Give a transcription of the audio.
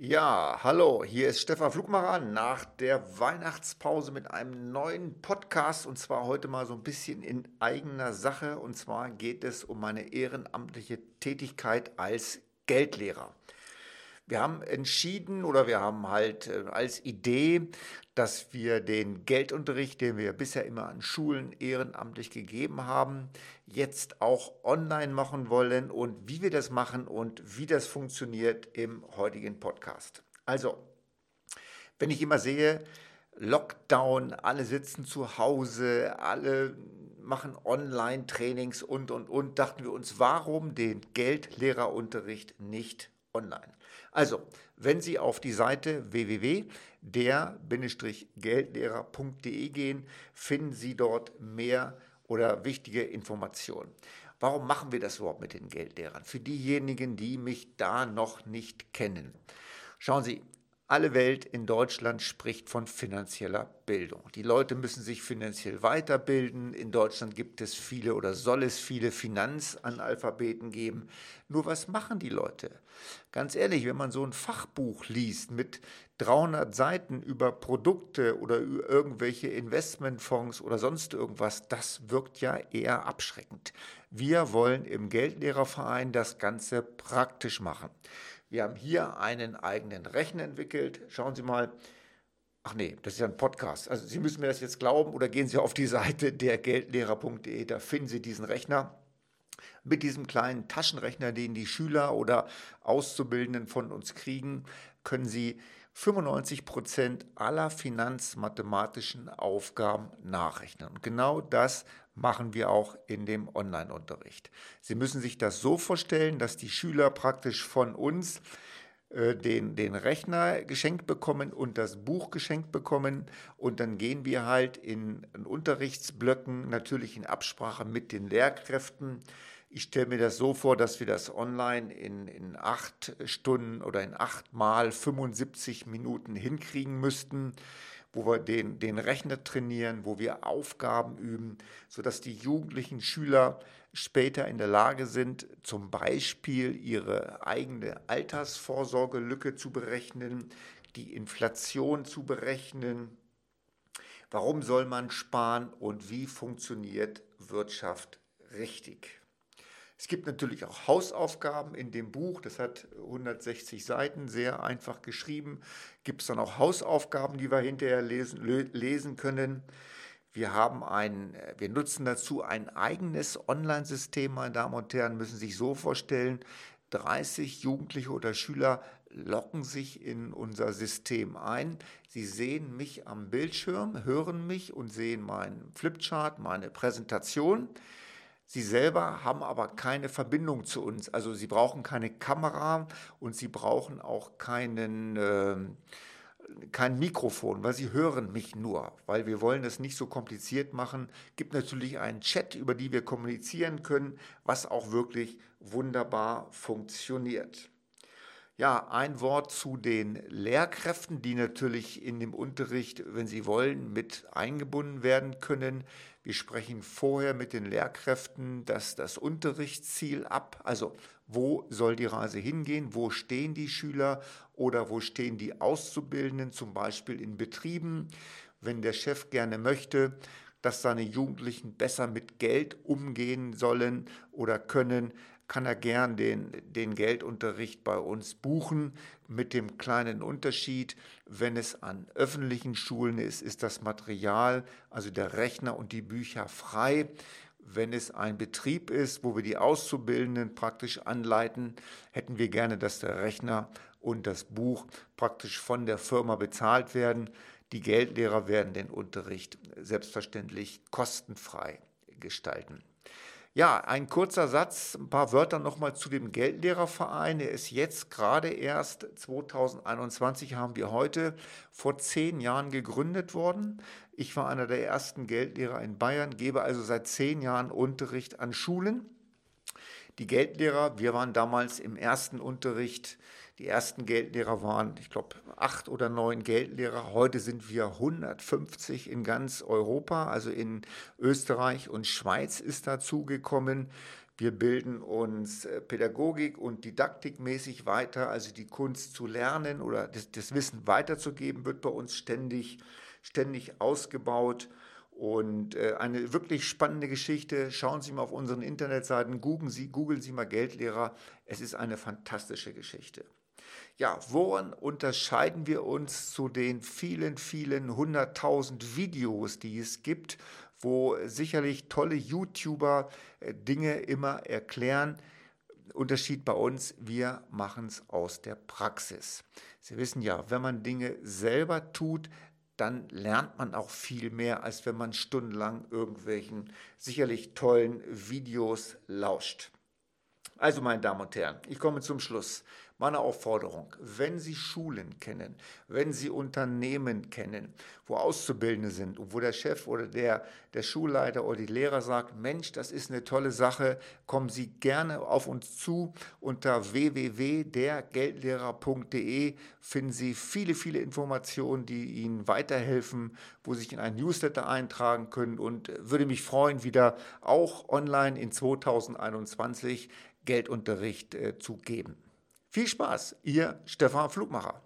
Ja, hallo, hier ist Stefan Flugmacher nach der Weihnachtspause mit einem neuen Podcast und zwar heute mal so ein bisschen in eigener Sache und zwar geht es um meine ehrenamtliche Tätigkeit als Geldlehrer. Wir haben entschieden oder wir haben halt äh, als Idee, dass wir den Geldunterricht, den wir bisher immer an Schulen ehrenamtlich gegeben haben, jetzt auch online machen wollen und wie wir das machen und wie das funktioniert im heutigen Podcast. Also, wenn ich immer sehe, Lockdown, alle sitzen zu Hause, alle machen Online-Trainings und, und, und, dachten wir uns, warum den Geldlehrerunterricht nicht online? Also, wenn Sie auf die Seite www.der-geldlehrer.de gehen, finden Sie dort mehr oder wichtige Informationen. Warum machen wir das überhaupt mit den Geldlehrern? Für diejenigen, die mich da noch nicht kennen. Schauen Sie, alle Welt in Deutschland spricht von finanzieller Bildung. Die Leute müssen sich finanziell weiterbilden. In Deutschland gibt es viele oder soll es viele Finanzanalphabeten geben. Nur was machen die Leute? Ganz ehrlich, wenn man so ein Fachbuch liest mit 300 Seiten über Produkte oder über irgendwelche Investmentfonds oder sonst irgendwas, das wirkt ja eher abschreckend. Wir wollen im Geldlehrerverein das Ganze praktisch machen. Wir haben hier einen eigenen Rechner entwickelt. Schauen Sie mal. Ach nee, das ist ja ein Podcast. Also Sie müssen mir das jetzt glauben oder gehen Sie auf die Seite dergeldlehrer.de, da finden Sie diesen Rechner. Mit diesem kleinen Taschenrechner, den die Schüler oder Auszubildenden von uns kriegen, können Sie 95 Prozent aller finanzmathematischen Aufgaben nachrechnen. Und genau das machen wir auch in dem Online-Unterricht. Sie müssen sich das so vorstellen, dass die Schüler praktisch von uns äh, den, den Rechner geschenkt bekommen und das Buch geschenkt bekommen. Und dann gehen wir halt in, in Unterrichtsblöcken, natürlich in Absprache mit den Lehrkräften. Ich stelle mir das so vor, dass wir das online in, in acht Stunden oder in acht mal 75 Minuten hinkriegen müssten wo wir den, den Rechner trainieren, wo wir Aufgaben üben, sodass die jugendlichen Schüler später in der Lage sind, zum Beispiel ihre eigene Altersvorsorgelücke zu berechnen, die Inflation zu berechnen. Warum soll man sparen und wie funktioniert Wirtschaft richtig? Es gibt natürlich auch Hausaufgaben in dem Buch, das hat 160 Seiten, sehr einfach geschrieben. Gibt es dann auch Hausaufgaben, die wir hinterher lesen, lesen können. Wir, haben ein, wir nutzen dazu ein eigenes Online-System, meine Damen und Herren, müssen sich so vorstellen, 30 Jugendliche oder Schüler locken sich in unser System ein. Sie sehen mich am Bildschirm, hören mich und sehen meinen Flipchart, meine Präsentation. Sie selber haben aber keine Verbindung zu uns. Also sie brauchen keine Kamera und sie brauchen auch keinen, äh, kein Mikrofon, weil sie hören mich nur, weil wir wollen das nicht so kompliziert machen. Gibt natürlich einen Chat, über die wir kommunizieren können, was auch wirklich wunderbar funktioniert. Ja, ein Wort zu den Lehrkräften, die natürlich in dem Unterricht, wenn sie wollen, mit eingebunden werden können. Wir sprechen vorher mit den Lehrkräften das, das Unterrichtsziel ab. Also wo soll die Reise hingehen? Wo stehen die Schüler oder wo stehen die Auszubildenden, zum Beispiel in Betrieben? Wenn der Chef gerne möchte, dass seine Jugendlichen besser mit Geld umgehen sollen oder können, kann er gern den, den Geldunterricht bei uns buchen. Mit dem kleinen Unterschied, wenn es an öffentlichen Schulen ist, ist das Material, also der Rechner und die Bücher frei. Wenn es ein Betrieb ist, wo wir die Auszubildenden praktisch anleiten, hätten wir gerne, dass der Rechner und das Buch praktisch von der Firma bezahlt werden. Die Geldlehrer werden den Unterricht selbstverständlich kostenfrei gestalten. Ja, ein kurzer Satz, ein paar Wörter nochmal zu dem Geldlehrerverein. Er ist jetzt gerade erst 2021, haben wir heute, vor zehn Jahren gegründet worden. Ich war einer der ersten Geldlehrer in Bayern, gebe also seit zehn Jahren Unterricht an Schulen. Die Geldlehrer, wir waren damals im ersten Unterricht die ersten Geldlehrer waren, ich glaube, acht oder neun Geldlehrer. Heute sind wir 150 in ganz Europa, also in Österreich und Schweiz ist dazugekommen. Wir bilden uns äh, pädagogik- und didaktikmäßig weiter, also die Kunst zu lernen oder das, das Wissen weiterzugeben, wird bei uns ständig, ständig ausgebaut. Und äh, eine wirklich spannende Geschichte. Schauen Sie mal auf unseren Internetseiten, googeln Sie, googeln Sie mal Geldlehrer. Es ist eine fantastische Geschichte. Ja, woran unterscheiden wir uns zu den vielen, vielen hunderttausend Videos, die es gibt, wo sicherlich tolle YouTuber äh, Dinge immer erklären? Unterschied bei uns, wir machen es aus der Praxis. Sie wissen ja, wenn man Dinge selber tut, dann lernt man auch viel mehr, als wenn man stundenlang irgendwelchen sicherlich tollen Videos lauscht. Also, meine Damen und Herren, ich komme zum Schluss. Meine Aufforderung, wenn Sie Schulen kennen, wenn Sie Unternehmen kennen, wo Auszubildende sind und wo der Chef oder der, der Schulleiter oder die Lehrer sagt, Mensch, das ist eine tolle Sache, kommen Sie gerne auf uns zu. Unter www.dergeldlehrer.de finden Sie viele, viele Informationen, die Ihnen weiterhelfen, wo Sie sich in ein Newsletter eintragen können und würde mich freuen, wieder auch online in 2021 Geldunterricht äh, zu geben. Viel Spaß, Ihr Stefan Flugmacher.